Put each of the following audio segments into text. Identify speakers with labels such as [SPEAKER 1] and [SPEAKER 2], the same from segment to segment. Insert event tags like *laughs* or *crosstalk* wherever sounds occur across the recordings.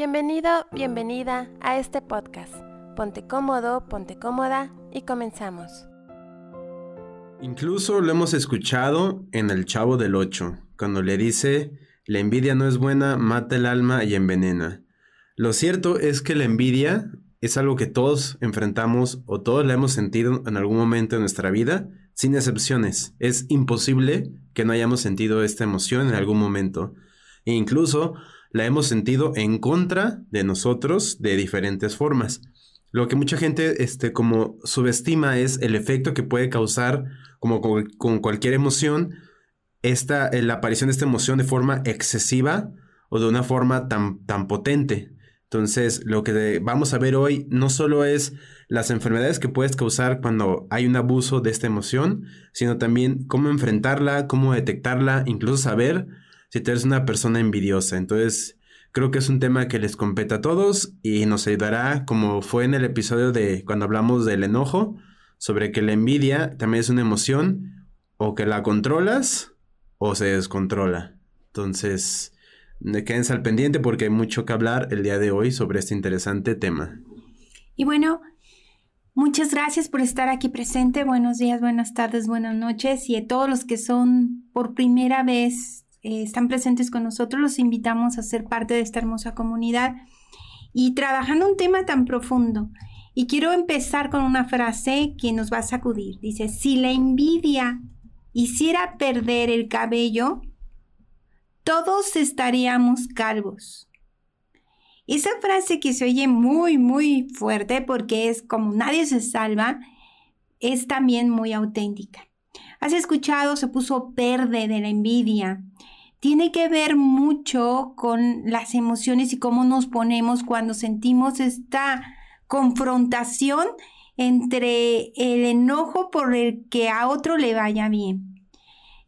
[SPEAKER 1] Bienvenido, bienvenida a este podcast. Ponte cómodo, ponte cómoda y comenzamos.
[SPEAKER 2] Incluso lo hemos escuchado en El Chavo del Ocho, cuando le dice, la envidia no es buena, mata el alma y envenena. Lo cierto es que la envidia es algo que todos enfrentamos o todos la hemos sentido en algún momento de nuestra vida, sin excepciones. Es imposible que no hayamos sentido esta emoción en algún momento. E incluso la hemos sentido en contra de nosotros de diferentes formas. Lo que mucha gente este, como subestima es el efecto que puede causar como con, cualquier emoción esta, la aparición de esta emoción de forma excesiva o de una forma tan, tan potente. Entonces, lo que vamos a ver hoy no solo es las enfermedades que puedes causar cuando hay un abuso de esta emoción, sino también cómo enfrentarla, cómo detectarla, incluso saber si tú eres una persona envidiosa. Entonces, creo que es un tema que les compete a todos y nos ayudará, como fue en el episodio de cuando hablamos del enojo, sobre que la envidia también es una emoción o que la controlas o se descontrola. Entonces, quédense al pendiente porque hay mucho que hablar el día de hoy sobre este interesante tema.
[SPEAKER 3] Y bueno, muchas gracias por estar aquí presente. Buenos días, buenas tardes, buenas noches. Y a todos los que son por primera vez, eh, están presentes con nosotros, los invitamos a ser parte de esta hermosa comunidad y trabajando un tema tan profundo. Y quiero empezar con una frase que nos va a sacudir. Dice, si la envidia hiciera perder el cabello, todos estaríamos calvos. Esa frase que se oye muy, muy fuerte porque es como nadie se salva, es también muy auténtica. ¿Has escuchado? Se puso verde de la envidia. Tiene que ver mucho con las emociones y cómo nos ponemos cuando sentimos esta confrontación entre el enojo por el que a otro le vaya bien.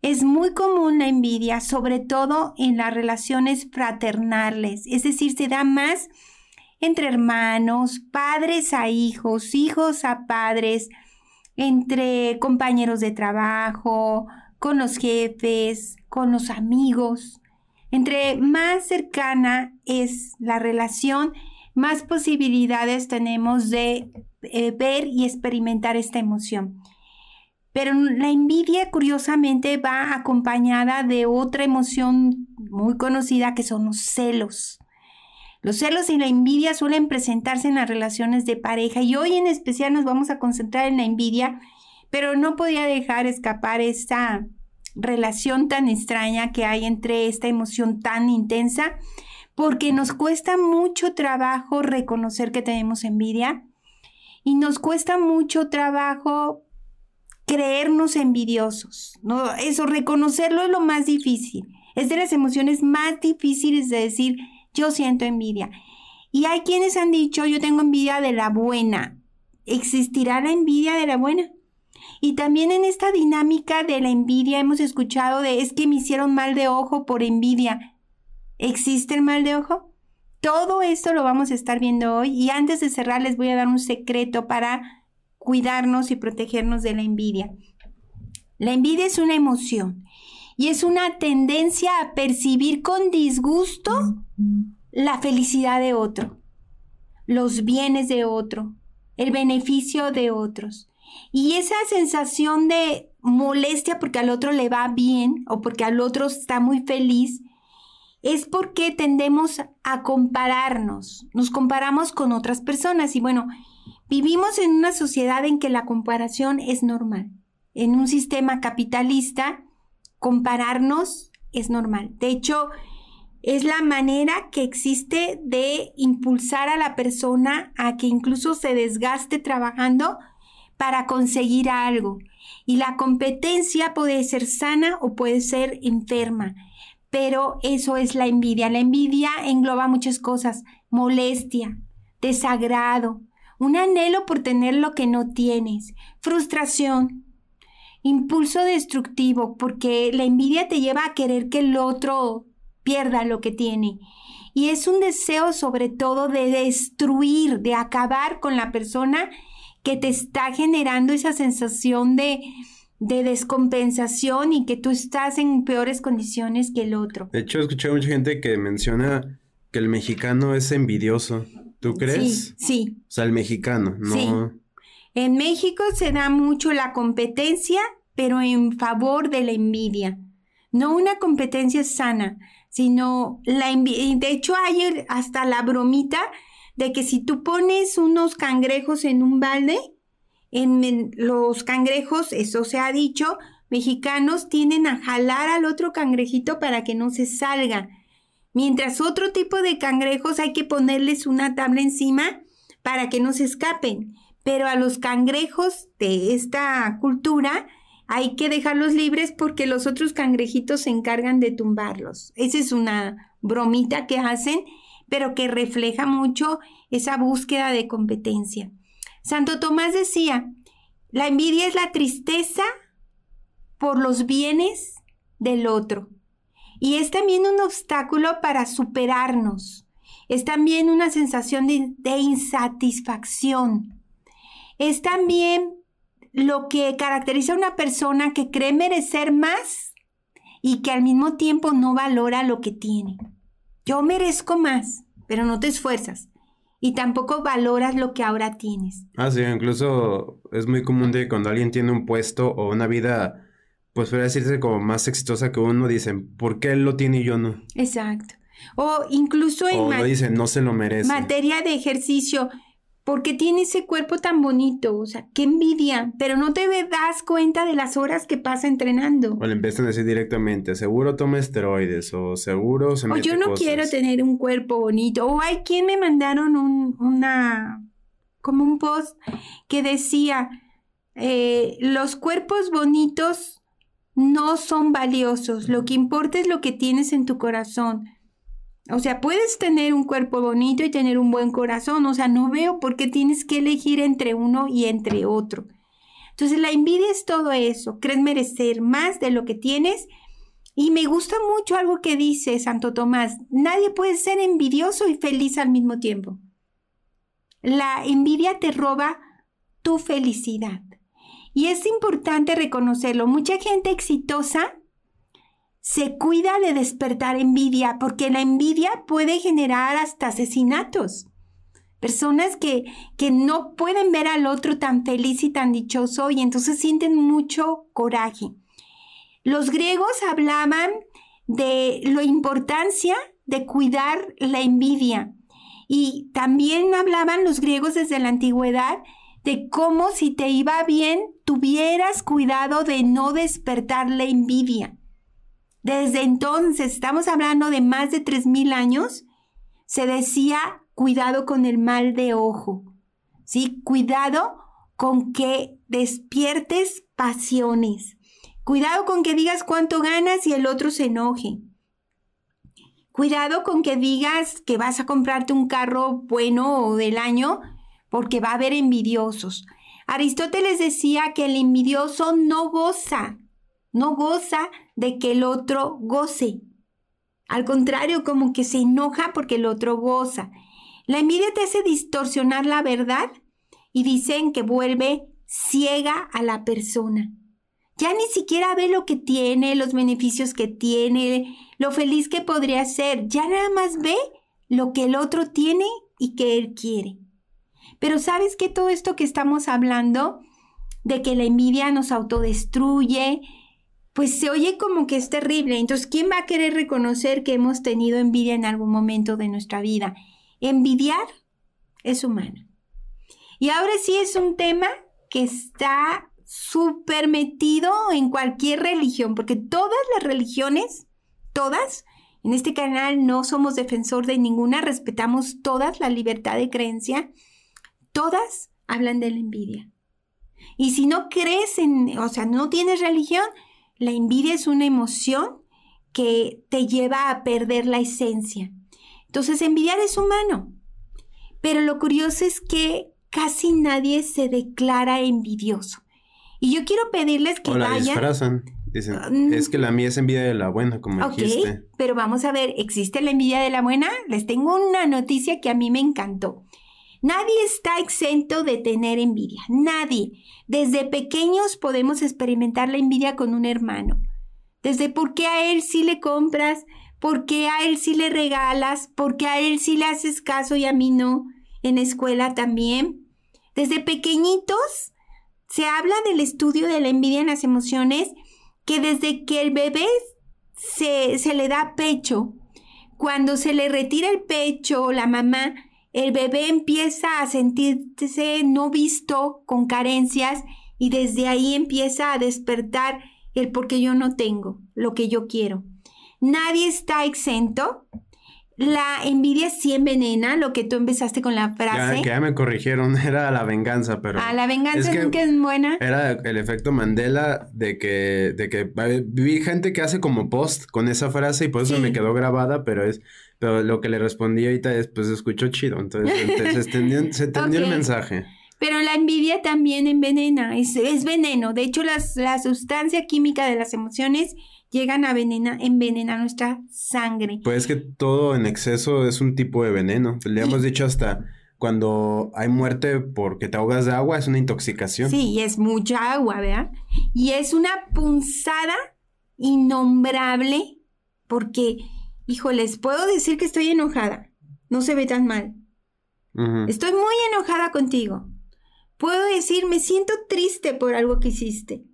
[SPEAKER 3] Es muy común la envidia, sobre todo en las relaciones fraternales, es decir, se da más entre hermanos, padres a hijos, hijos a padres, entre compañeros de trabajo, con los jefes, con los amigos. Entre más cercana es la relación, más posibilidades tenemos de eh, ver y experimentar esta emoción. Pero la envidia, curiosamente, va acompañada de otra emoción muy conocida que son los celos. Los celos y la envidia suelen presentarse en las relaciones de pareja y hoy en especial nos vamos a concentrar en la envidia, pero no podía dejar escapar esta relación tan extraña que hay entre esta emoción tan intensa, porque nos cuesta mucho trabajo reconocer que tenemos envidia y nos cuesta mucho trabajo creernos envidiosos. ¿no? Eso, reconocerlo es lo más difícil. Es de las emociones más difíciles de decir, yo siento envidia. Y hay quienes han dicho, yo tengo envidia de la buena. ¿Existirá la envidia de la buena? Y también en esta dinámica de la envidia hemos escuchado de, es que me hicieron mal de ojo por envidia. ¿Existe el mal de ojo? Todo esto lo vamos a estar viendo hoy y antes de cerrar les voy a dar un secreto para cuidarnos y protegernos de la envidia. La envidia es una emoción y es una tendencia a percibir con disgusto la felicidad de otro, los bienes de otro, el beneficio de otros. Y esa sensación de molestia porque al otro le va bien o porque al otro está muy feliz, es porque tendemos a compararnos, nos comparamos con otras personas y bueno, Vivimos en una sociedad en que la comparación es normal. En un sistema capitalista, compararnos es normal. De hecho, es la manera que existe de impulsar a la persona a que incluso se desgaste trabajando para conseguir algo. Y la competencia puede ser sana o puede ser enferma, pero eso es la envidia. La envidia engloba muchas cosas, molestia, desagrado, un anhelo por tener lo que no tienes, frustración, impulso destructivo, porque la envidia te lleva a querer que el otro pierda lo que tiene. Y es un deseo sobre todo de destruir, de acabar con la persona que te está generando esa sensación de, de descompensación y que tú estás en peores condiciones que el otro.
[SPEAKER 2] De hecho, he escuchado mucha gente que menciona que el mexicano es envidioso. ¿Tú crees?
[SPEAKER 3] Sí, sí.
[SPEAKER 2] O sea, el mexicano, no.
[SPEAKER 3] Sí. En México se da mucho la competencia, pero en favor de la envidia. No una competencia sana, sino la envidia. De hecho, hay hasta la bromita de que si tú pones unos cangrejos en un balde, en los cangrejos, eso se ha dicho, mexicanos tienden a jalar al otro cangrejito para que no se salga. Mientras otro tipo de cangrejos hay que ponerles una tabla encima para que no se escapen. Pero a los cangrejos de esta cultura hay que dejarlos libres porque los otros cangrejitos se encargan de tumbarlos. Esa es una bromita que hacen, pero que refleja mucho esa búsqueda de competencia. Santo Tomás decía, la envidia es la tristeza por los bienes del otro. Y es también un obstáculo para superarnos. Es también una sensación de, de insatisfacción. Es también lo que caracteriza a una persona que cree merecer más y que al mismo tiempo no valora lo que tiene. Yo merezco más, pero no te esfuerzas y tampoco valoras lo que ahora tienes.
[SPEAKER 2] Ah, sí, incluso es muy común de cuando alguien tiene un puesto o una vida, pues puede decirse como más exitosa que uno, dicen, ¿por qué él lo tiene y yo no?
[SPEAKER 3] Exacto. O incluso en
[SPEAKER 2] o lo dicen, no se lo merece.
[SPEAKER 3] materia de ejercicio, porque tiene ese cuerpo tan bonito, o sea, qué envidia, pero no te das cuenta de las horas que pasa entrenando.
[SPEAKER 2] O le empiezan a decir directamente, seguro toma esteroides, o seguro se
[SPEAKER 3] O
[SPEAKER 2] mete
[SPEAKER 3] yo no
[SPEAKER 2] cosas.
[SPEAKER 3] quiero tener un cuerpo bonito, o hay quien me mandaron un, una, como un post que decía, eh, los cuerpos bonitos no son valiosos, lo que importa es lo que tienes en tu corazón. O sea, puedes tener un cuerpo bonito y tener un buen corazón. O sea, no veo por qué tienes que elegir entre uno y entre otro. Entonces, la envidia es todo eso. Crees merecer más de lo que tienes. Y me gusta mucho algo que dice Santo Tomás. Nadie puede ser envidioso y feliz al mismo tiempo. La envidia te roba tu felicidad. Y es importante reconocerlo. Mucha gente exitosa se cuida de despertar envidia, porque la envidia puede generar hasta asesinatos. Personas que, que no pueden ver al otro tan feliz y tan dichoso y entonces sienten mucho coraje. Los griegos hablaban de la importancia de cuidar la envidia y también hablaban los griegos desde la antigüedad de cómo si te iba bien tuvieras cuidado de no despertar la envidia. Desde entonces, estamos hablando de más de 3.000 años, se decía cuidado con el mal de ojo, ¿sí? Cuidado con que despiertes pasiones. Cuidado con que digas cuánto ganas y el otro se enoje. Cuidado con que digas que vas a comprarte un carro bueno o del año porque va a haber envidiosos. Aristóteles decía que el envidioso no goza, no goza de que el otro goce. Al contrario, como que se enoja porque el otro goza. La envidia te hace distorsionar la verdad y dicen que vuelve ciega a la persona. Ya ni siquiera ve lo que tiene, los beneficios que tiene, lo feliz que podría ser. Ya nada más ve lo que el otro tiene y que él quiere. Pero sabes que todo esto que estamos hablando, de que la envidia nos autodestruye, pues se oye como que es terrible. Entonces, ¿quién va a querer reconocer que hemos tenido envidia en algún momento de nuestra vida? Envidiar es humano. Y ahora sí es un tema que está súper metido en cualquier religión, porque todas las religiones, todas, en este canal no somos defensor de ninguna, respetamos todas la libertad de creencia, todas hablan de la envidia. Y si no crees en, o sea, no tienes religión, la envidia es una emoción que te lleva a perder la esencia. Entonces, envidiar es humano. Pero lo curioso es que casi nadie se declara envidioso. Y yo quiero pedirles que
[SPEAKER 2] o la
[SPEAKER 3] vayan.
[SPEAKER 2] disfrazan. Dicen,
[SPEAKER 3] Mm.
[SPEAKER 2] es que la mía es envidia de la buena, como
[SPEAKER 3] Ok,
[SPEAKER 2] dijiste.
[SPEAKER 3] pero vamos a ver, ¿existe la envidia de la buena? Les tengo una noticia que a mí me encantó. Nadie está exento de tener envidia, nadie. Desde pequeños podemos experimentar la envidia con un hermano. Desde por qué a él sí le compras, ¿Por qué a él sí le regalas? ¿Por qué a él sí le haces caso y a mí no? En escuela también. Desde pequeñitos se habla del estudio de la envidia en las emociones que desde que el bebé se, se le da pecho, cuando se le retira el pecho, la mamá, el bebé empieza a sentirse no visto, con carencias, y desde ahí empieza a despertar el porque yo no tengo lo que yo quiero. Nadie está exento. La envidia sí envenena, lo que tú empezaste con la frase.
[SPEAKER 2] Ya, que ya me corrigieron, *laughs* era la venganza, pero...
[SPEAKER 3] Ah, la venganza nunca es buena.
[SPEAKER 2] Era el efecto Mandela de que, de que vi gente que hace como post con esa frase y por eso me quedó grabada, pero es... Pero lo que le respondí ahorita es, pues escuchó chido, entonces, se entendió, *laughs* el mensaje.
[SPEAKER 3] Pero la envidia también envenena, es, es veneno. De hecho, las, la sustancia química de las emociones llegan a envenenar nuestra sangre.
[SPEAKER 2] Pues es que todo en exceso es un tipo de veneno. Le hemos dicho hasta cuando hay muerte porque te ahogas de agua, es una intoxicación.
[SPEAKER 3] Sí, y es mucha agua, ¿verdad? Y es una punzada innombrable porque, híjoles, puedo decir que estoy enojada. No se ve tan mal. Estoy muy enojada contigo. Puedo decir, me siento triste por algo que hiciste.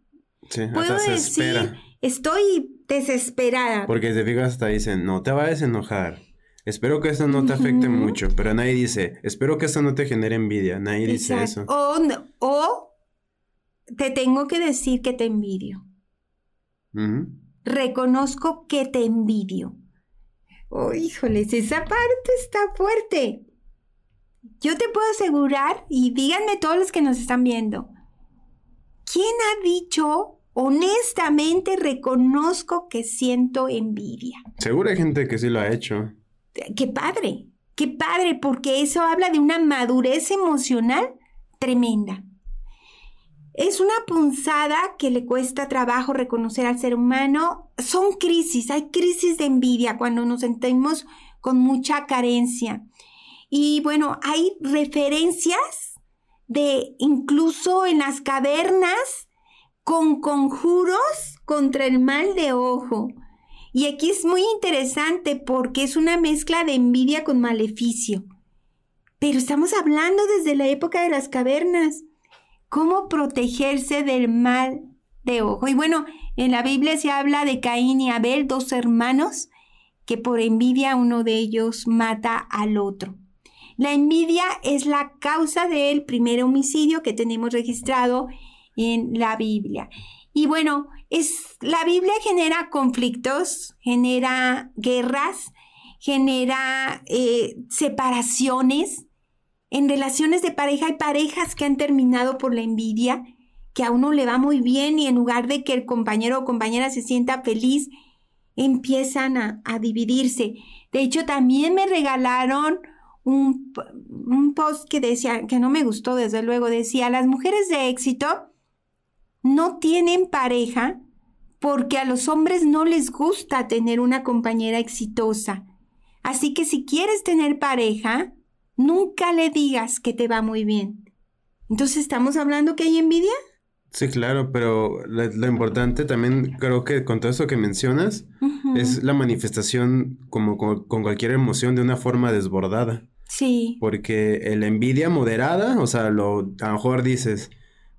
[SPEAKER 2] Sí, Puedo decir,
[SPEAKER 3] estoy desesperada.
[SPEAKER 2] Porque te fijas hasta dicen, no te vayas a enojar. Espero que esto no te afecte mucho, pero nadie dice, espero que esto no te genere envidia. Nadie dice eso.
[SPEAKER 3] O, o te tengo que decir que te envidio. Reconozco que te envidio. Oh, híjoles, esa parte está fuerte. Yo te puedo asegurar, y díganme todos los que nos están viendo, ¿quién ha dicho honestamente reconozco que siento envidia.
[SPEAKER 2] Seguro hay gente que sí lo ha hecho.
[SPEAKER 3] Qué padre, qué padre, porque eso habla de una madurez emocional tremenda. Es una punzada que le cuesta trabajo reconocer al ser humano. Son crisis, hay crisis de envidia cuando nos sentimos con mucha carencia. Y bueno, hay referencias de incluso en las cavernas con conjuros contra el mal de ojo. Y aquí es muy interesante porque es una mezcla de envidia con maleficio. Pero estamos hablando desde la época de las cavernas. ¿Cómo protegerse del mal de ojo? Y bueno, en la Biblia se habla de Caín y Abel, dos hermanos, que por envidia uno de ellos mata al otro. La envidia es la causa del primer homicidio que tenemos registrado en la Biblia. Y bueno, es, la Biblia genera conflictos, genera guerras, genera eh, separaciones. En relaciones de pareja hay parejas que han terminado por la envidia, que a uno le va muy bien y en lugar de que el compañero o compañera se sienta feliz, empiezan a, a dividirse. De hecho, también me regalaron un, un post que decía, que no me gustó desde luego, decía, las mujeres de éxito no tienen pareja porque a los hombres no les gusta tener una compañera exitosa. Así que si quieres tener pareja, nunca le digas que te va muy bien. Entonces, ¿estamos hablando que hay envidia?
[SPEAKER 2] Sí, claro, pero lo, importante también creo que con todo eso que mencionas es la manifestación como con, cualquier emoción de una forma desbordada.
[SPEAKER 3] Sí.
[SPEAKER 2] Porque la envidia moderada, o sea, lo, a lo mejor dices,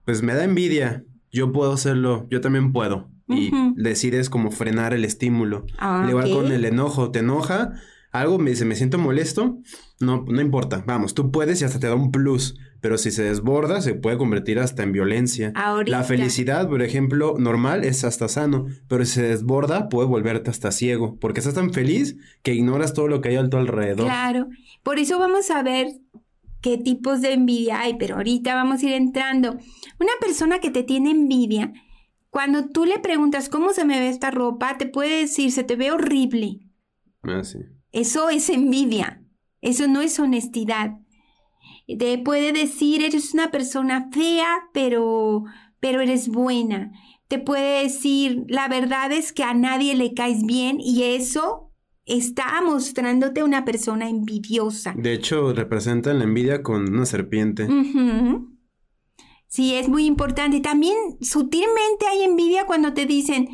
[SPEAKER 2] pues me da envidia, yo puedo hacerlo, yo también puedo. Y decides como frenar el estímulo. Ah, Igual con el enojo, te enoja, algo me dice, me siento molesto, no, no importa, vamos, tú puedes y hasta te da un plus, pero si se desborda se puede convertir hasta en violencia. La felicidad, por ejemplo, normal es hasta sano, pero si se desborda puede volverte hasta ciego, porque estás tan feliz que ignoras todo lo que hay a tu alrededor.
[SPEAKER 3] Claro, por eso vamos a ver qué tipos de envidia hay, pero ahorita vamos a ir entrando. Una persona que te tiene envidia, cuando tú le preguntas cómo se me ve esta ropa, te puede decir, se te ve horrible.
[SPEAKER 2] Ah, sí.
[SPEAKER 3] Eso es envidia, eso no es honestidad. Te puede decir, eres una persona fea, pero, pero eres buena. Te puede decir, la verdad es que a nadie le caes bien y eso está mostrándote una persona envidiosa.
[SPEAKER 2] De hecho, representan la envidia con una serpiente.
[SPEAKER 3] Sí, es muy importante. También sutilmente hay envidia cuando te dicen,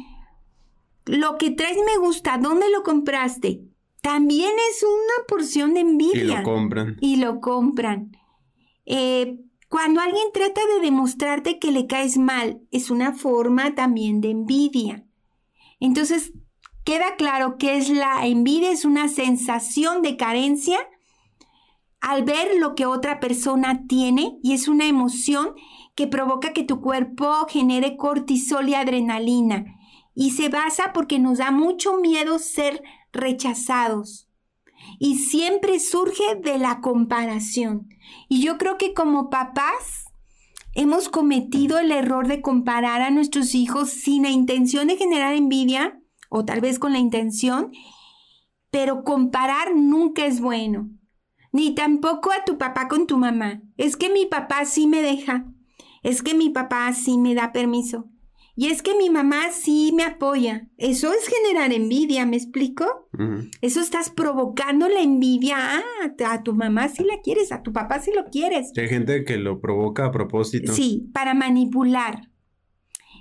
[SPEAKER 3] lo que traes me gusta, ¿dónde lo compraste? También es una porción de envidia.
[SPEAKER 2] Y lo compran.
[SPEAKER 3] Y lo compran. Eh, cuando alguien trata de demostrarte que le caes mal, es una forma también de envidia. Entonces, queda claro que es la envidia, es una sensación de carencia al ver lo que otra persona tiene y es una emoción que provoca que tu cuerpo genere cortisol y adrenalina. Y se basa porque nos da mucho miedo ser rechazados. Y siempre surge de la comparación. Y yo creo que como papás hemos cometido el error de comparar a nuestros hijos sin la intención de generar envidia, o tal vez con la intención, pero comparar nunca es bueno. Ni tampoco a tu papá con tu mamá. Es que mi papá sí me deja. Es que mi papá sí me da permiso. Y es que mi mamá sí me apoya. Eso es generar envidia, ¿me explico? Eso estás provocando la envidia. Ah, a tu mamá sí la quieres, a tu papá sí lo quieres.
[SPEAKER 2] Hay gente que lo provoca a propósito.
[SPEAKER 3] Sí, para manipular.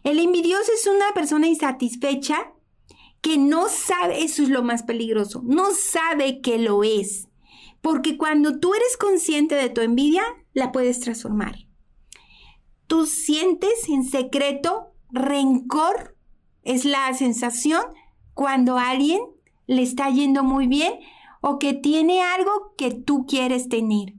[SPEAKER 3] El envidioso es una persona insatisfecha que no sabe, eso es lo más peligroso, no sabe que lo es. Porque cuando tú eres consciente de tu envidia, la puedes transformar. Tú sientes en secreto rencor es la sensación cuando alguien le está yendo muy bien o que tiene algo que tú quieres tener.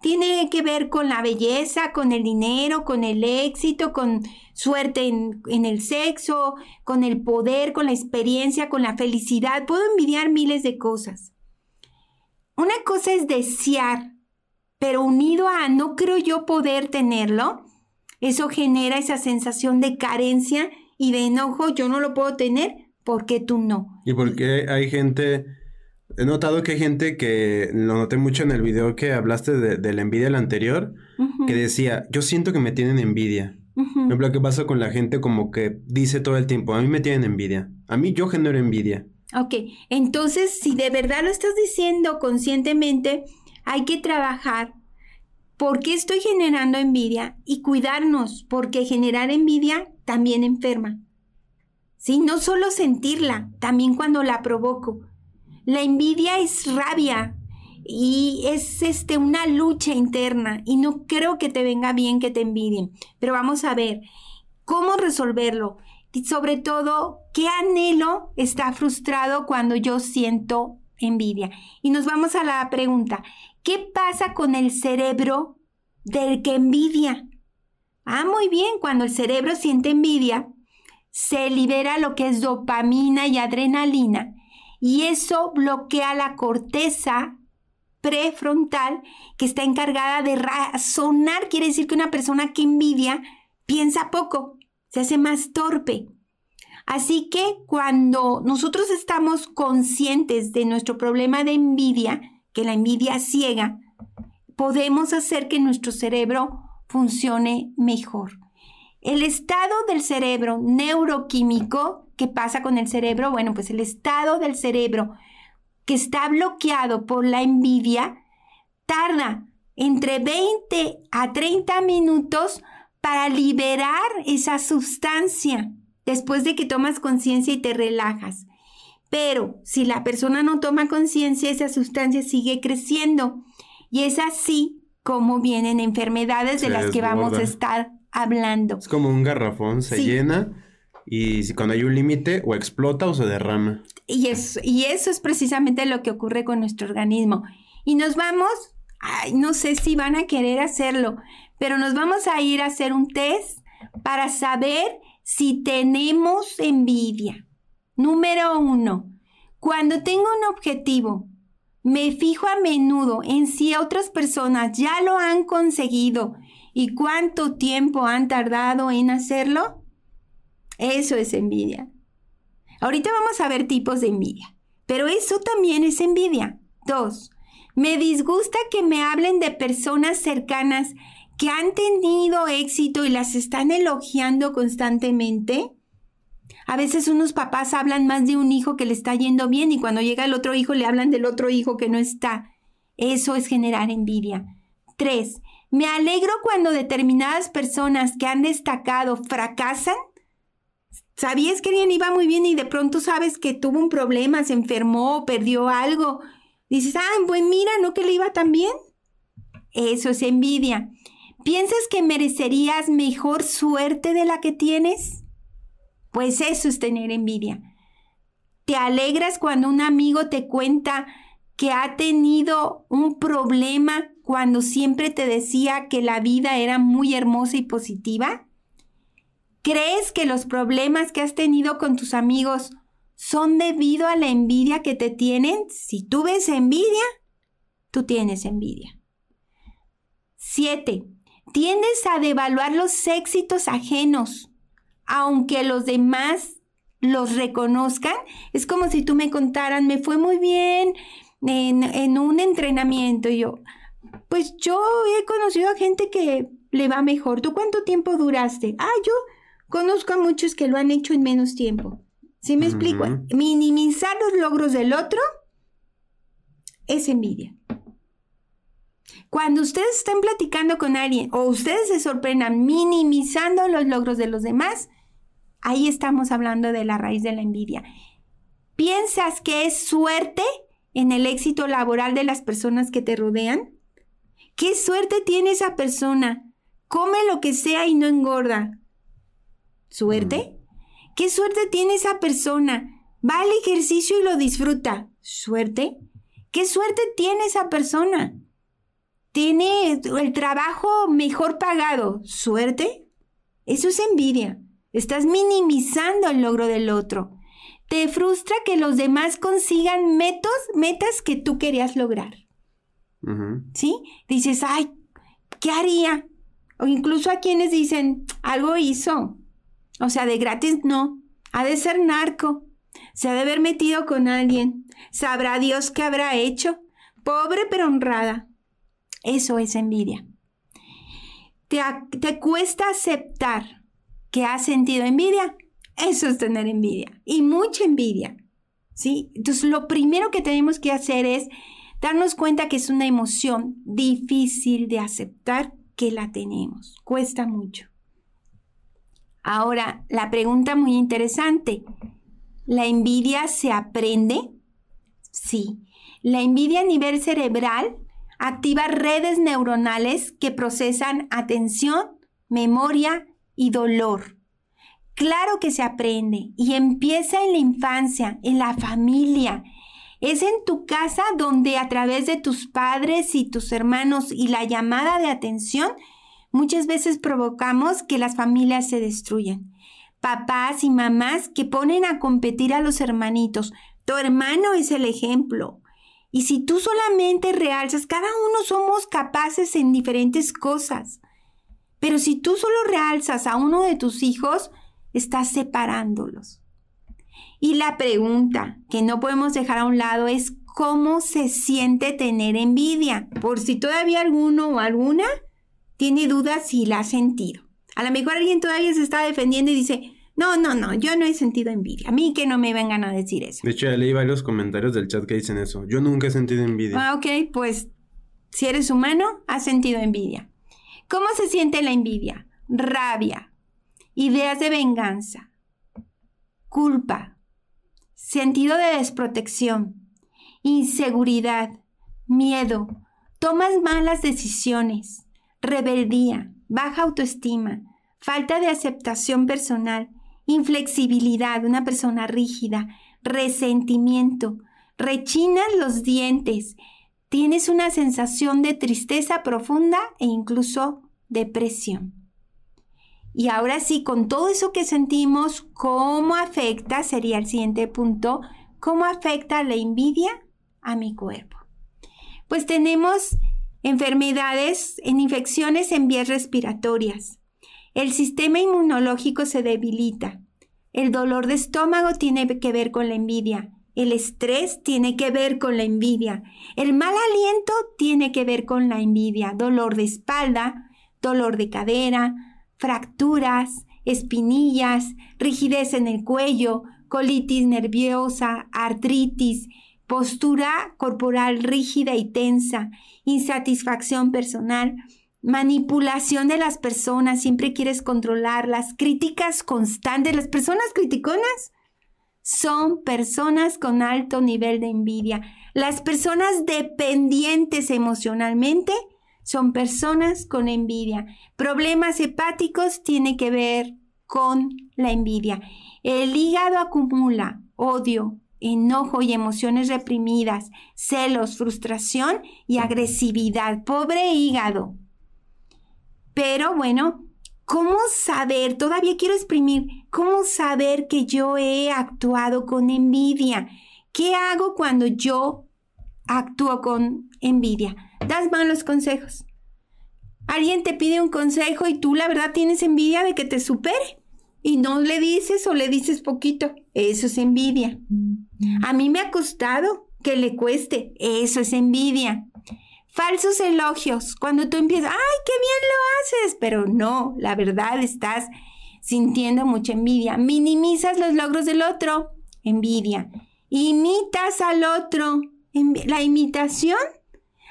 [SPEAKER 3] Tiene que ver con la belleza, con el dinero, con el éxito, con suerte en, en, el sexo, con el poder, con la experiencia, con la felicidad. Puedo envidiar miles de cosas. Una cosa es desear, pero unido a no creo yo poder tenerlo, eso genera esa sensación de carencia y de enojo. Yo no lo puedo tener porque tú no.
[SPEAKER 2] Y porque hay gente, he notado que hay gente que, lo noté mucho en el video que hablaste de, la envidia el anterior, que decía, yo siento que me tienen envidia. Por ejemplo, ¿qué pasa con la gente como que dice todo el tiempo, a mí me tienen envidia? A mí yo genero envidia.
[SPEAKER 3] Ok, entonces si de verdad lo estás diciendo conscientemente, hay que trabajar ¿Por qué estoy generando envidia? Y cuidarnos, porque generar envidia también enferma. ¿Sí? No solo sentirla, también cuando la provoco. La envidia es rabia y es este, una lucha interna y no creo que te venga bien que te envidien. Pero vamos a ver cómo resolverlo y sobre todo qué anhelo está frustrado cuando yo siento envidia. Y nos vamos a la pregunta, ¿Qué pasa con el cerebro del que envidia? Ah, muy bien, cuando el cerebro siente envidia, se libera lo que es dopamina y adrenalina y eso bloquea la corteza prefrontal que está encargada de razonar. Quiere decir que una persona que envidia piensa poco, se hace más torpe. Así que cuando nosotros estamos conscientes de nuestro problema de envidia, que la envidia ciega, podemos hacer que nuestro cerebro funcione mejor. El estado del cerebro neuroquímico, ¿qué pasa con el cerebro? Bueno, pues el estado del cerebro que está bloqueado por la envidia tarda entre 20 a 30 minutos para liberar esa sustancia después de que tomas conciencia y te relajas. Pero si la persona no toma conciencia, esa sustancia sigue creciendo. Y es así como vienen enfermedades de las que vamos a estar hablando.
[SPEAKER 2] Es como un garrafón, se llena y cuando hay un límite o explota o se derrama.
[SPEAKER 3] Y eso, y eso es precisamente lo que ocurre con nuestro organismo. Y nos vamos, ay, no sé si van a querer hacerlo, pero nos vamos a ir a hacer un test para saber si tenemos envidia. Número uno, cuando tengo un objetivo, me fijo a menudo en si otras personas ya lo han conseguido y cuánto tiempo han tardado en hacerlo. Eso es envidia. Ahorita vamos a ver tipos de envidia, pero eso también es envidia. Dos, me disgusta que me hablen de personas cercanas que han tenido éxito y las están elogiando constantemente. A veces unos papás hablan más de un hijo que le está yendo bien y cuando llega el otro hijo le hablan del otro hijo que no está. Eso es generar envidia. Tres, me alegro cuando determinadas personas que han destacado fracasan. sabías que alguien iba muy bien y de pronto sabes que tuvo un problema, se enfermó, perdió algo. Dices, ah, pues mira, ¿no que le iba tan bien? Eso es envidia. ¿Piensas que merecerías mejor suerte de la que tienes? Pues eso es tener envidia. ¿Te alegras cuando un amigo te cuenta que ha tenido un problema cuando siempre te decía que la vida era muy hermosa y positiva? ¿Crees que los problemas que has tenido con tus amigos son debido a la envidia que te tienen? Si tú ves envidia, tú tienes envidia. 7. Tiendes a devaluar los éxitos ajenos, aunque los demás los reconozcan. Es como si tú me contaran, me fue muy bien en, un entrenamiento. Y yo, pues yo he conocido a gente que le va mejor. ¿Tú cuánto tiempo duraste? Ah, yo conozco a muchos que lo han hecho en menos tiempo. ¿Sí me explico? Minimizar los logros del otro es envidia. Cuando ustedes estén platicando con alguien o ustedes se sorprendan minimizando los logros de los demás, ahí estamos hablando de la raíz de la envidia. ¿Piensas que es suerte en el éxito laboral de las personas que te rodean? ¿Qué suerte tiene esa persona? Come lo que sea y no engorda. ¿Suerte? ¿Qué suerte tiene esa persona? Va al ejercicio y lo disfruta. ¿Suerte? ¿Qué suerte tiene esa persona? Tiene el trabajo mejor pagado. ¿Suerte? Eso es envidia. Estás minimizando el logro del otro. Te frustra que los demás consigan metos, metas que tú querías lograr. ¿Sí? Dices, ay, ¿qué haría? O incluso a quienes dicen, algo hizo. O sea, de gratis no. Ha de ser narco. Se ha de haber metido con alguien. Sabrá Dios qué habrá hecho. Pobre pero honrada. Eso es envidia. ¿Te, te cuesta aceptar que has sentido envidia? Eso es tener envidia. Y mucha envidia. ¿Sí? Entonces, lo primero que tenemos que hacer es darnos cuenta que es una emoción difícil de aceptar que la tenemos. Cuesta mucho. Ahora, la pregunta muy interesante. ¿La envidia se aprende? Sí. La envidia a nivel cerebral activa redes neuronales que procesan atención, memoria y dolor. Claro que se aprende y empieza en la infancia, en la familia. Es en tu casa donde a través de tus padres y tus hermanos y la llamada de atención muchas veces provocamos que las familias se destruyan. Papás y mamás que ponen a competir a los hermanitos. Tu hermano es el ejemplo. Y si tú solamente realzas, cada uno somos capaces en diferentes cosas. Pero si tú solo realzas a uno de tus hijos, estás separándolos. Y la pregunta que no podemos dejar a un lado es cómo se siente tener envidia. Por si todavía alguno o alguna tiene dudas si la ha sentido. A lo mejor alguien todavía se está defendiendo y dice, no, no, no, yo no he sentido envidia. A mí que no me vengan a decir eso.
[SPEAKER 2] De hecho, ya leí varios comentarios del chat que dicen eso. Yo nunca he sentido envidia.
[SPEAKER 3] Ah, ok, pues si eres humano, has sentido envidia. ¿Cómo se siente la envidia? Rabia, ideas de venganza, culpa, sentido de desprotección, inseguridad, miedo, tomas malas decisiones, rebeldía, baja autoestima, falta de aceptación personal, inflexibilidad, una persona rígida, resentimiento, rechinas los dientes, tienes una sensación de tristeza profunda e incluso depresión. Y ahora sí, con todo eso que sentimos, ¿cómo afecta? Sería el siguiente punto. ¿Cómo afecta la envidia a mi cuerpo? Pues tenemos enfermedades en infecciones en vías respiratorias. El sistema inmunológico se debilita. El dolor de estómago tiene que ver con la envidia. El estrés tiene que ver con la envidia. El mal aliento tiene que ver con la envidia. Dolor de espalda, dolor de cadera, fracturas, espinillas, rigidez en el cuello, colitis nerviosa, artritis, postura corporal rígida y tensa, insatisfacción personal, manipulación de las personas, siempre quieres controlarlas, críticas constantes. Las personas criticonas son personas con alto nivel de envidia. Las personas dependientes emocionalmente son personas con envidia. Problemas hepáticos tiene que ver con la envidia. El hígado acumula odio, enojo y emociones reprimidas, celos, frustración y agresividad. Pobre hígado. Pero bueno, ¿cómo saber? Todavía quiero exprimir. ¿Cómo saber que yo he actuado con envidia? ¿Qué hago cuando yo actúo con envidia? Das malos consejos. Alguien te pide un consejo y tú la verdad tienes envidia de que te supere y no le dices o le dices poquito. Eso es envidia. A mí me ha costado que le cueste. Eso es envidia. Falsos elogios. Cuando tú empiezas, ¡ay, qué bien lo haces! Pero no, la verdad estás sintiendo mucha envidia. Minimizas los logros del otro. Envidia. Imitas al otro. La imitación,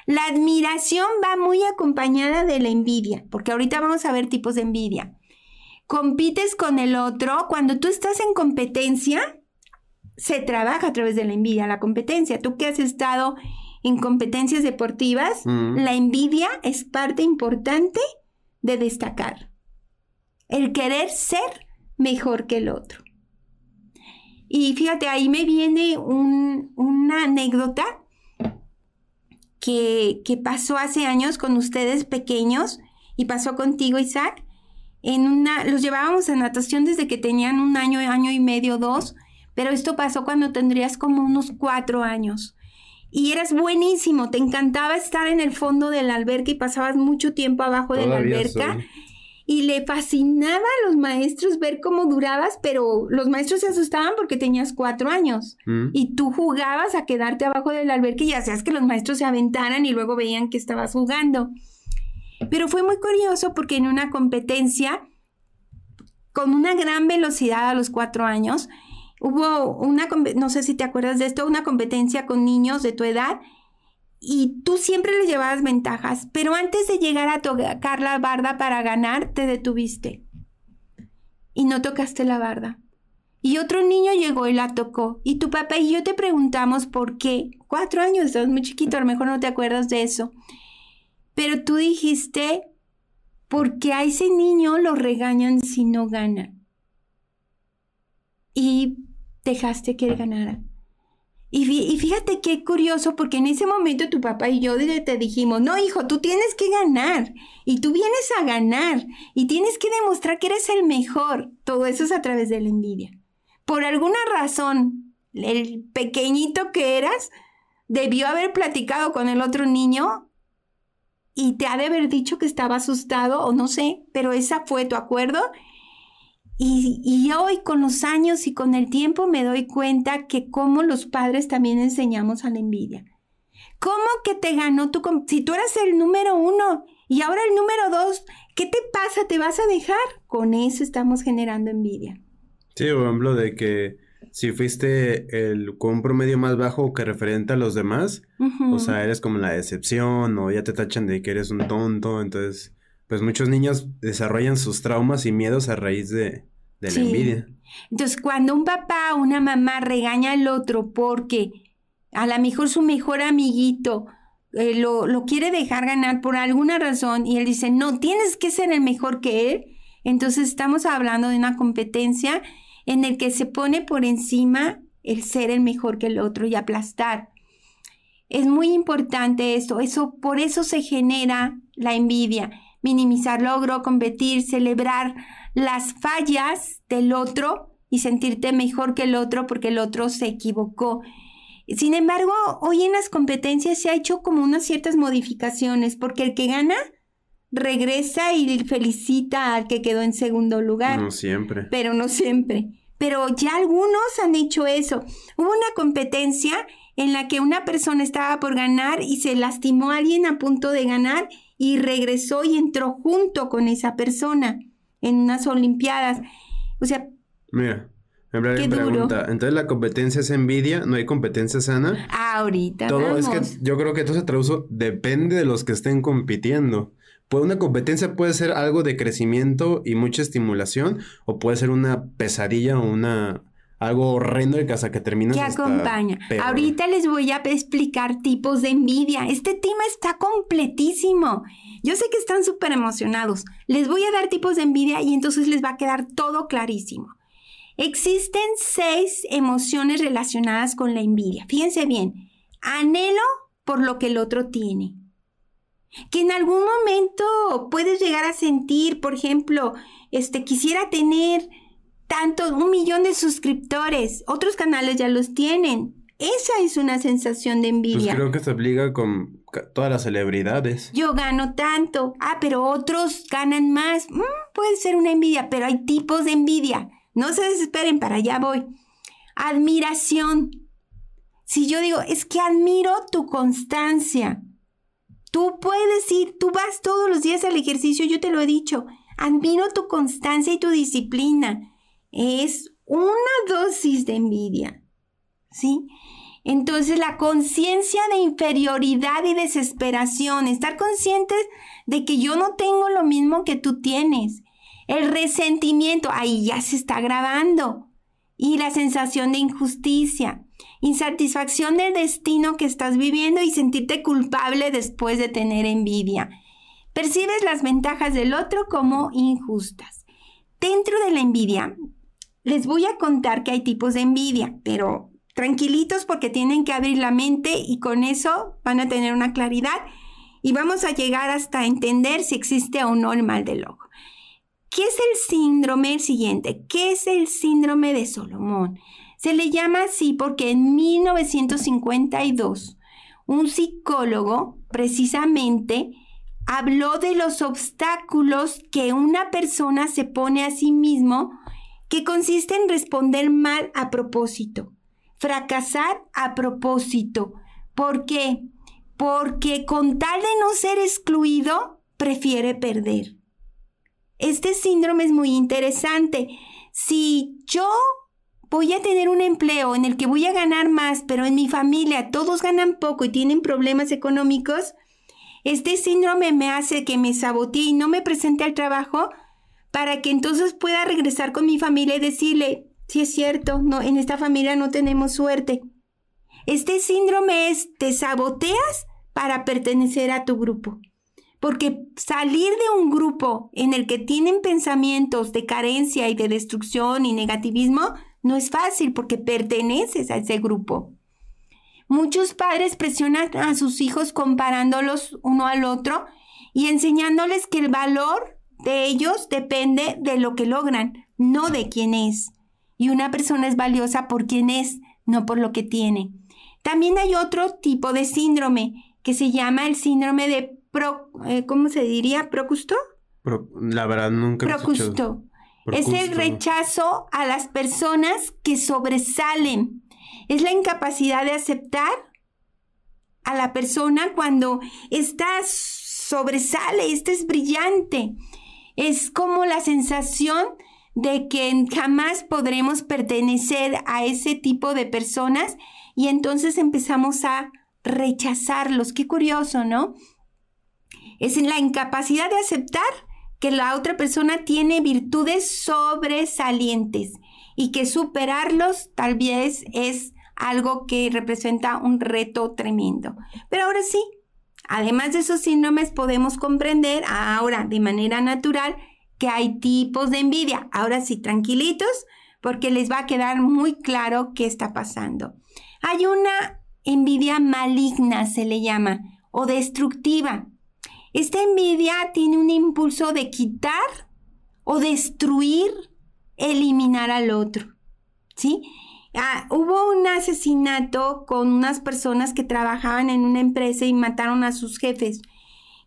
[SPEAKER 3] la admiración va muy acompañada de la envidia, porque ahorita vamos a ver tipos de envidia. Compites con el otro. Cuando tú estás en competencia, se trabaja a través de la envidia, la competencia. Tú que has estado en competencias deportivas, la envidia es parte importante de destacar. El querer ser mejor que el otro. Y fíjate, ahí me viene una anécdota que, que, pasó hace años con ustedes pequeños y pasó contigo, Isaac. En una, los llevábamos a natación desde que tenían un año, año y medio, dos pero esto pasó cuando tendrías como unos cuatro años. Y eras buenísimo, te encantaba estar en el fondo de la alberca y pasabas mucho tiempo abajo de la alberca. Y le fascinaba a los maestros ver cómo durabas, pero los maestros se asustaban porque tenías cuatro años. Mm. Y tú jugabas a quedarte abajo de la alberca y hacías que los maestros se aventaran y luego veían que estabas jugando. Pero fue muy curioso porque en una competencia, con una gran velocidad a los cuatro años, hubo una, no sé si te acuerdas de esto, una competencia con niños de tu edad y tú siempre les llevabas ventajas, pero antes de llegar a tocar la barda para ganar, te detuviste y no tocaste la barda. Y otro niño llegó y la tocó. Y tu papá y yo te preguntamos por qué. Cuatro años, estás muy chiquito, a lo mejor no te acuerdas de eso. Pero tú dijiste, porque a ese niño lo regañan si no gana. Y dejaste que él ganara. Y, fíjate qué curioso, porque en ese momento tu papá y yo te dijimos, no, hijo, tú tienes que ganar. Y tú vienes a ganar. Y tienes que demostrar que eres el mejor. Todo eso es a través de la envidia. Por alguna razón, el pequeñito que eras debió haber platicado con el otro niño y te ha de haber dicho que estaba asustado o no sé, pero esa fue tu acuerdo y, hoy con los años y con el tiempo me doy cuenta que como los padres también enseñamos a la envidia. ¿Cómo que te ganó tu... Si tú eras el número uno y ahora el número dos, ¿qué te pasa? ¿Te vas a dejar? Con eso estamos generando envidia.
[SPEAKER 2] Sí, por ejemplo, de que si fuiste el con un promedio más bajo que referente a los demás, o sea, eres como la decepción o ya te tachan de que eres un tonto, entonces pues muchos niños desarrollan sus traumas y miedos a raíz de, la envidia.
[SPEAKER 3] Entonces, cuando un papá o una mamá regaña al otro porque a lo mejor su mejor amiguito eh, lo, lo, quiere dejar ganar por alguna razón y él dice, no, tienes que ser el mejor que él, entonces estamos hablando de una competencia en el que se pone por encima el ser el mejor que el otro y aplastar. Es muy importante esto, eso por eso se genera la envidia minimizar logro, competir, celebrar las fallas del otro y sentirte mejor que el otro porque el otro se equivocó. Sin embargo, hoy en las competencias se ha hecho como unas ciertas modificaciones porque el que gana regresa y felicita al que quedó en segundo lugar.
[SPEAKER 2] No siempre.
[SPEAKER 3] Pero no siempre. Pero ya algunos han hecho eso. Hubo una competencia en la que una persona estaba por ganar y se lastimó a alguien a punto de ganar y regresó y entró junto con esa persona en unas Olimpiadas. O sea...
[SPEAKER 2] Mira, Qué pregunta, entonces la competencia es envidia, no hay competencia sana.
[SPEAKER 3] Ahorita.
[SPEAKER 2] Todo es que yo creo que todo se traduce, depende de los que estén compitiendo. Pues una competencia puede ser algo de crecimiento y mucha estimulación, o puede ser una pesadilla o una algo horrendo de hasta que termina.
[SPEAKER 3] Que acompaña. Ahorita les voy a explicar tipos de envidia. Este tema está completísimo. Yo sé que están súper emocionados. Les voy a dar tipos de envidia y entonces les va a quedar todo clarísimo. Existen seis emociones relacionadas con la envidia. Fíjense bien. Anhelo por lo que el otro tiene. Que en algún momento puedes llegar a sentir, por ejemplo, este quisiera tener tanto, un millón de suscriptores. Otros canales ya los tienen. Esa es una sensación de pues envidia.
[SPEAKER 2] Pues creo que se aplica con todas las celebridades.
[SPEAKER 3] Yo gano tanto. Ah, pero otros ganan más. Mm, puede ser una envidia, pero hay tipos de envidia. No se desesperen, para allá voy. Admiración. Si yo digo, es que admiro tu constancia. Tú puedes ir, tú vas todos los días al ejercicio, yo te lo he dicho. Admiro tu constancia y tu disciplina es una dosis de envidia, ¿sí? Entonces la conciencia de inferioridad y desesperación, estar conscientes de que yo no tengo lo mismo que tú tienes. El resentimiento, ahí ya se está grabando. Y la sensación de injusticia, insatisfacción del destino que estás viviendo y sentirte culpable después de tener envidia. Percibes las ventajas del otro como injustas. Dentro de la envidia les voy a contar que hay tipos de envidia, pero tranquilitos porque tienen que abrir la mente y con eso van a tener una claridad y vamos a llegar hasta entender si existe o no el mal del ojo. ¿Qué es el síndrome? El siguiente, ¿qué es el síndrome de Solomón? Se le llama así porque en 1952 un psicólogo precisamente habló de los obstáculos que una persona se pone a sí mismo que consiste en responder mal a propósito, fracasar a propósito. ¿Por qué? Porque con tal de no ser excluido, prefiere perder. Este síndrome es muy interesante. Si yo voy a tener un empleo en el que voy a ganar más, pero en mi familia todos ganan poco y tienen problemas económicos, este síndrome me hace que me sabotee y no me presente al trabajo para que entonces pueda regresar con mi familia y decirle, si es cierto, no, en esta familia no tenemos suerte. Este síndrome es, te saboteas para pertenecer a tu grupo. Porque salir de un grupo en el que tienen pensamientos de carencia y de destrucción y negativismo no es fácil porque perteneces a ese grupo. Muchos padres presionan a sus hijos comparándolos uno al otro y enseñándoles que el valor de ellos depende de lo que logran, no de quién es. Y una persona es valiosa por quién es, no por lo que tiene. También hay otro tipo de síndrome que se llama el síndrome de pro, eh, ¿cómo se diría? ¿Procusto?
[SPEAKER 2] la verdad nunca.
[SPEAKER 3] Procusto. Es el rechazo a las personas que sobresalen. Es la incapacidad de aceptar a la persona cuando está sobresale, este es brillante. Es como la sensación de que jamás podremos pertenecer a ese tipo de personas y entonces empezamos a rechazarlos. Qué curioso, ¿no? Es la incapacidad de aceptar que la otra persona tiene virtudes sobresalientes y que superarlos tal vez es algo que representa un reto tremendo. Pero ahora sí, Además de esos síndromes, podemos comprender ahora de manera natural que hay tipos de envidia. Ahora sí, tranquilitos, porque les va a quedar muy claro qué está pasando. Hay una envidia maligna, se le llama, o destructiva. Esta envidia tiene un impulso de quitar o destruir, eliminar al otro. ¿Sí? Ah, hubo un asesinato con unas personas que trabajaban en una empresa y mataron a sus jefes.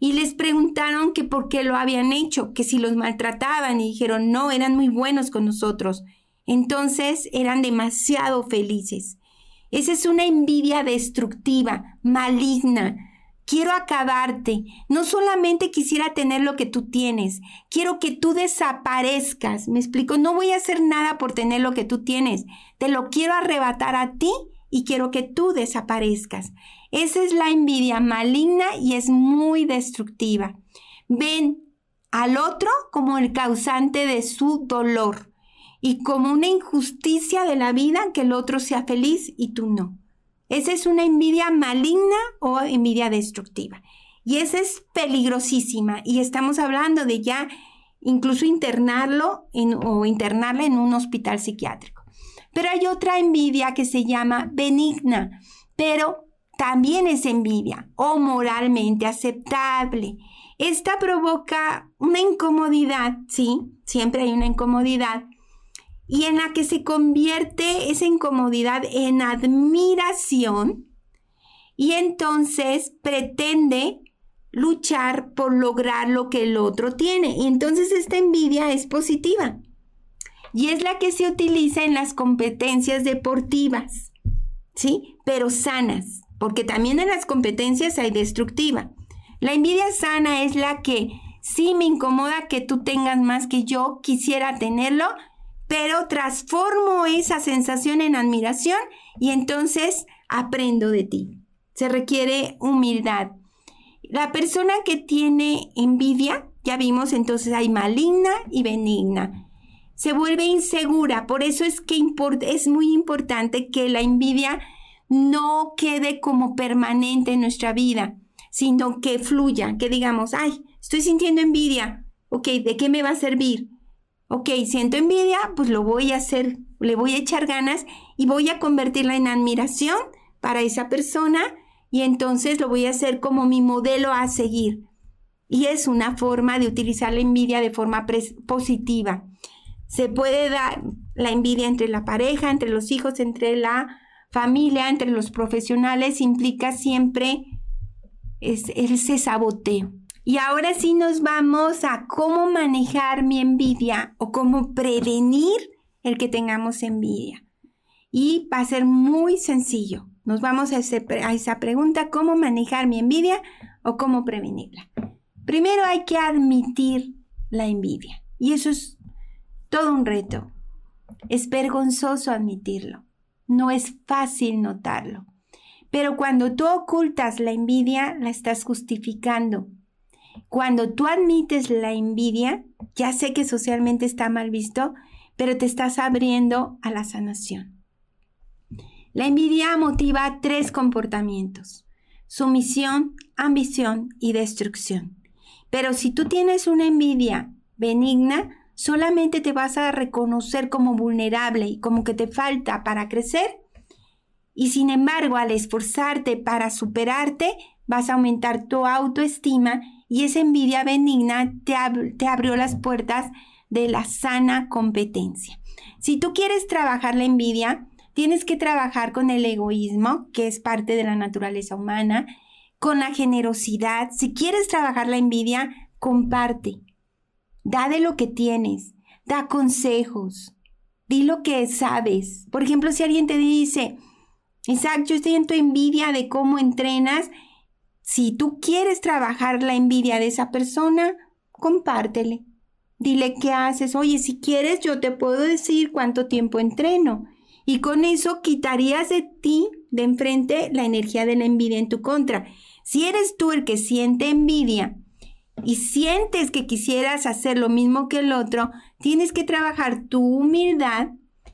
[SPEAKER 3] Y les preguntaron que por qué lo habían hecho, que si los maltrataban y dijeron, no, eran muy buenos con nosotros. Entonces eran demasiado felices. Esa es una envidia destructiva, maligna, quiero acabarte. No solamente quisiera tener lo que tú tienes, quiero que tú desaparezcas. Me explico, no voy a hacer nada por tener lo que tú tienes. Te lo quiero arrebatar a ti y quiero que tú desaparezcas. Esa es la envidia maligna y es muy destructiva. Ven al otro como el causante de su dolor y como una injusticia de la vida que el otro sea feliz y tú no. Esa es una envidia maligna o envidia destructiva. Y esa es peligrosísima. Y estamos hablando de ya incluso internarlo o internarle en un hospital psiquiátrico. Pero hay otra envidia que se llama benigna, pero también es envidia o moralmente aceptable. Esta provoca una incomodidad, sí, siempre hay una incomodidad, y en la que se convierte esa incomodidad en admiración y entonces pretende luchar por lograr lo que el otro tiene. Y entonces esta envidia es positiva y es la que se utiliza en las competencias deportivas, ¿sí? Pero sanas, porque también en las competencias hay destructiva. La envidia sana es la que sí me incomoda que tú tengas más que yo, quisiera tenerlo, pero transformo esa sensación en admiración y entonces aprendo de ti. Se requiere humildad. La persona que tiene envidia, ya vimos, entonces hay maligna y benigna. Se vuelve insegura, por eso es que es muy importante que la envidia no quede como permanente en nuestra vida, sino que fluya, que digamos, ay, estoy sintiendo envidia, ok, ¿de qué me va a servir? Ok, siento envidia, pues lo voy a hacer, le voy a echar ganas y voy a convertirla en admiración para esa persona y entonces lo voy a hacer como mi modelo a seguir. Y es una forma de utilizar la envidia de forma positiva. Se puede dar la envidia entre la pareja, entre los hijos, entre la familia, entre los profesionales, implica siempre ese saboteo. Y ahora sí nos vamos a cómo manejar mi envidia o cómo prevenir el que tengamos envidia. Y va a ser muy sencillo. Nos vamos a, a esa pregunta, ¿cómo manejar mi envidia o cómo prevenirla? Primero hay que admitir la envidia. Y eso es todo un reto. Es vergonzoso admitirlo. No es fácil notarlo. Pero cuando tú ocultas la envidia, la estás justificando cuando tú admites la envidia, ya sé que socialmente está mal visto, pero te estás abriendo a la sanación. La envidia motiva tres comportamientos, sumisión, ambición y destrucción. Pero si tú tienes una envidia benigna, solamente te vas a reconocer como vulnerable y como que te falta para crecer. Y sin embargo, al esforzarte para superarte, vas a aumentar tu autoestima y esa envidia benigna te, abrió las puertas de la sana competencia. Si tú quieres trabajar la envidia, tienes que trabajar con el egoísmo, que es parte de la naturaleza humana, con la generosidad. Si quieres trabajar la envidia, comparte. Da de lo que tienes, da consejos, di lo que sabes. Por ejemplo, si alguien te dice, Isaac, yo estoy en tu envidia de cómo entrenas si tú quieres trabajar la envidia de esa persona, compártele. Dile qué haces. Oye, si quieres, yo te puedo decir cuánto tiempo entreno. Y con eso quitarías de ti, de enfrente, la energía de la envidia en tu contra. Si eres tú el que siente envidia y sientes que quisieras hacer lo mismo que el otro, tienes que trabajar tu humildad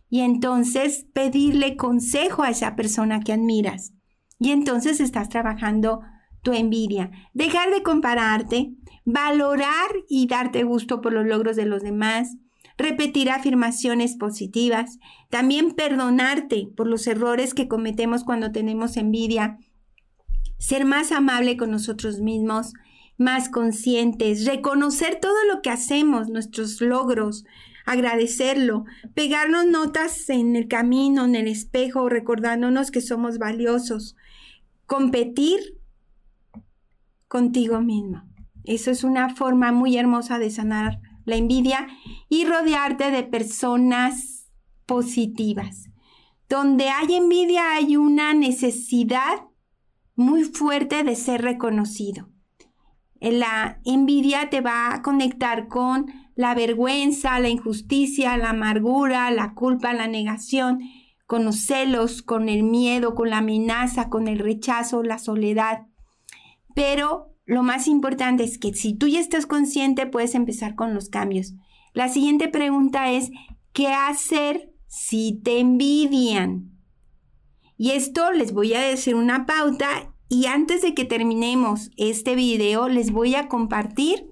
[SPEAKER 3] y entonces pedirle consejo a esa persona que admiras. Y entonces estás trabajando tu envidia, dejar de compararte, valorar y darte gusto por los logros de los demás, repetir afirmaciones positivas, también perdonarte por los errores que cometemos cuando tenemos envidia, ser más amable con nosotros mismos, más conscientes, reconocer todo lo que hacemos, nuestros logros, agradecerlo, pegarnos notas en el camino, en el espejo, recordándonos que somos valiosos, competir contigo mismo. Eso es una forma muy hermosa de sanar la envidia y rodearte de personas positivas. Donde hay envidia hay una necesidad muy fuerte de ser reconocido. La envidia te va a conectar con la vergüenza, la injusticia, la amargura, la culpa, la negación, con los celos, con el miedo, con la amenaza, con el rechazo, la soledad. Pero lo más importante es que si tú ya estás consciente, puedes empezar con los cambios. La siguiente pregunta es, ¿qué hacer si te envidian? Y esto les voy a decir una pauta y antes de que terminemos este video, les voy a compartir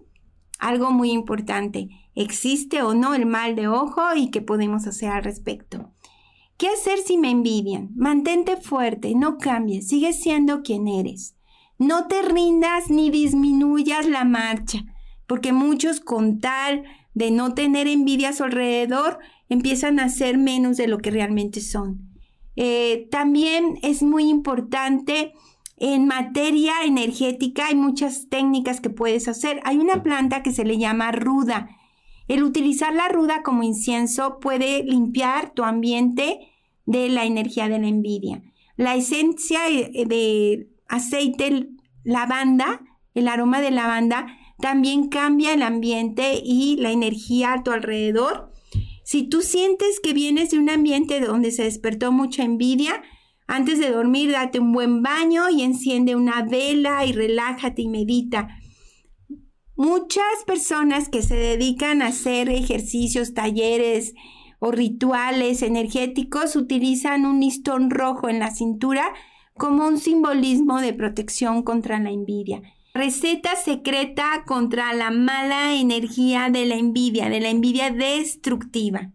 [SPEAKER 3] algo muy importante. ¿Existe o no el mal de ojo y qué podemos hacer al respecto? ¿Qué hacer si me envidian? Mantente fuerte, no cambies, sigue siendo quien eres. No te rindas ni disminuyas la marcha, porque muchos con tal de no tener envidia a su alrededor empiezan a ser menos de lo que realmente son. Eh, también es muy importante en materia energética, hay muchas técnicas que puedes hacer. Hay una planta que se le llama ruda el utilizar la ruda como incienso puede limpiar tu ambiente de la energía de la envidia. La esencia de aceite lavanda, el aroma de lavanda, también cambia el ambiente y la energía a tu alrededor. Si tú sientes que vienes de un ambiente donde se despertó mucha envidia, antes de dormir date un buen baño y enciende una vela y relájate y medita. Muchas personas que se dedican a hacer ejercicios, talleres o rituales energéticos utilizan un listón rojo en la cintura como un simbolismo de protección contra la envidia. Receta secreta contra la mala energía de la envidia, de la envidia destructiva.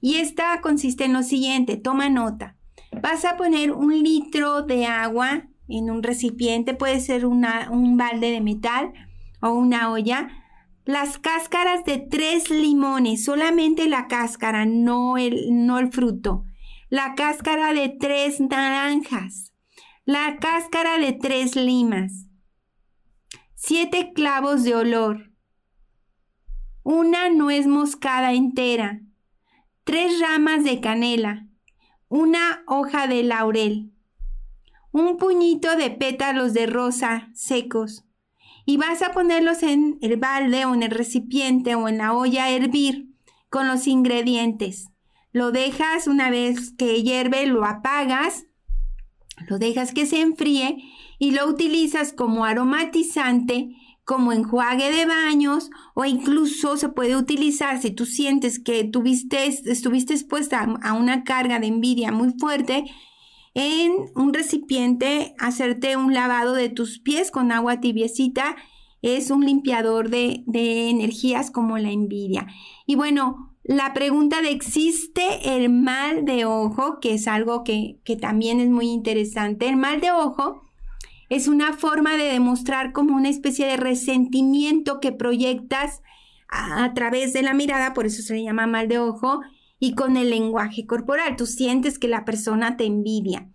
[SPEAKER 3] Y esta consiste en lo siguiente, toma nota. Vas a poner un litro de agua en un recipiente, puede ser un balde de metal, o una olla las cáscaras de tres limones, solamente la cáscara, no el, no el fruto. La cáscara de tres naranjas. La cáscara de tres limas. Siete clavos de olor. Una nuez moscada entera. Tres ramas de canela. Una hoja de laurel. Un puñito de pétalos de rosa secos y vas a ponerlos en el balde o en el recipiente o en la olla a hervir con los ingredientes. Lo dejas una vez que hierve, lo apagas, lo dejas que se enfríe y lo utilizas como aromatizante, como enjuague de baños o incluso se puede utilizar si tú sientes que tuviste, estuviste expuesta a una carga de envidia muy fuerte, en un recipiente hacerte un lavado de tus pies con agua tibiecita. Es un limpiador de, energías como la envidia. Y bueno, la pregunta de ¿existe el mal de ojo? Que es algo que, también es muy interesante. El mal de ojo es una forma de demostrar como una especie de resentimiento que proyectas a, través de la mirada, por eso se le llama mal de ojo, y con el lenguaje corporal. Tú sientes que la persona te envidia.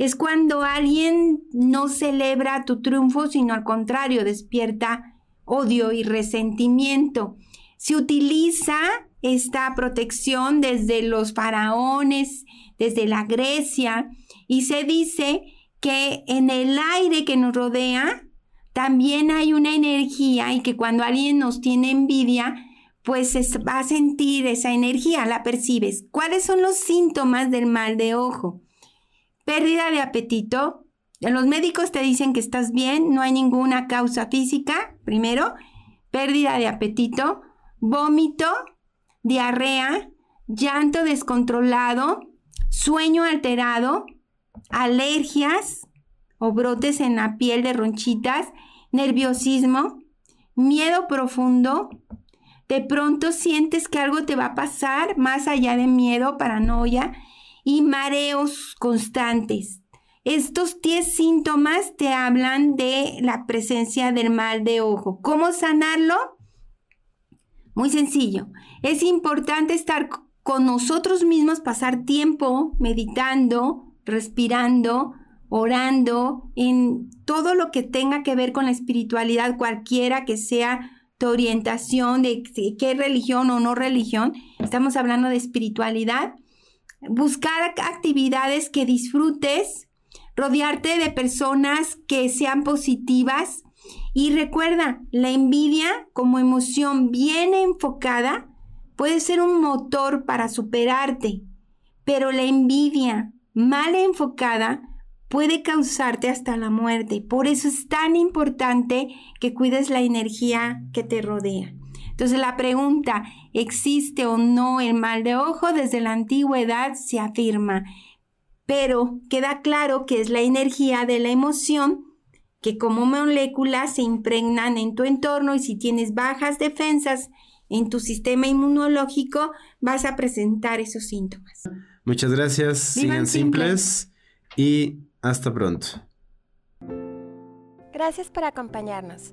[SPEAKER 3] Es cuando alguien no celebra tu triunfo, sino al contrario, despierta odio y resentimiento. Se utiliza esta protección desde los faraones, desde la Grecia, y se dice que en el aire que nos rodea también hay una energía y que cuando alguien nos tiene envidia, pues va a sentir esa energía, la percibes. ¿Cuáles son los síntomas del mal de ojo? Pérdida de apetito. Los médicos te dicen que estás bien, no hay ninguna causa física, primero. Pérdida de apetito, vómito, diarrea, llanto descontrolado, sueño alterado, alergias o brotes en la piel de ronchitas, nerviosismo, miedo profundo, de pronto sientes que algo te va a pasar más allá de miedo, paranoia y mareos constantes. Estos 10 síntomas te hablan de la presencia del mal de ojo. ¿Cómo sanarlo? Muy sencillo. Es importante estar con nosotros mismos, pasar tiempo meditando, respirando, orando, en todo lo que tenga que ver con la espiritualidad, cualquiera que sea tu orientación, de qué religión o no religión, estamos hablando de espiritualidad, buscar actividades que disfrutes, rodearte de personas que sean positivas. Y recuerda, la envidia como emoción bien enfocada puede ser un motor para superarte, pero la envidia mal enfocada puede causarte hasta la muerte. Por eso es tan importante que cuides la energía que te rodea. Entonces la pregunta, ¿existe o no el mal de ojo? Desde la antigüedad se afirma, pero queda claro que es la energía de la emoción que como moléculas se impregnan en tu entorno y si tienes bajas defensas en tu sistema inmunológico vas a presentar esos síntomas.
[SPEAKER 2] Muchas gracias, sigan simples y hasta pronto.
[SPEAKER 1] Gracias por acompañarnos.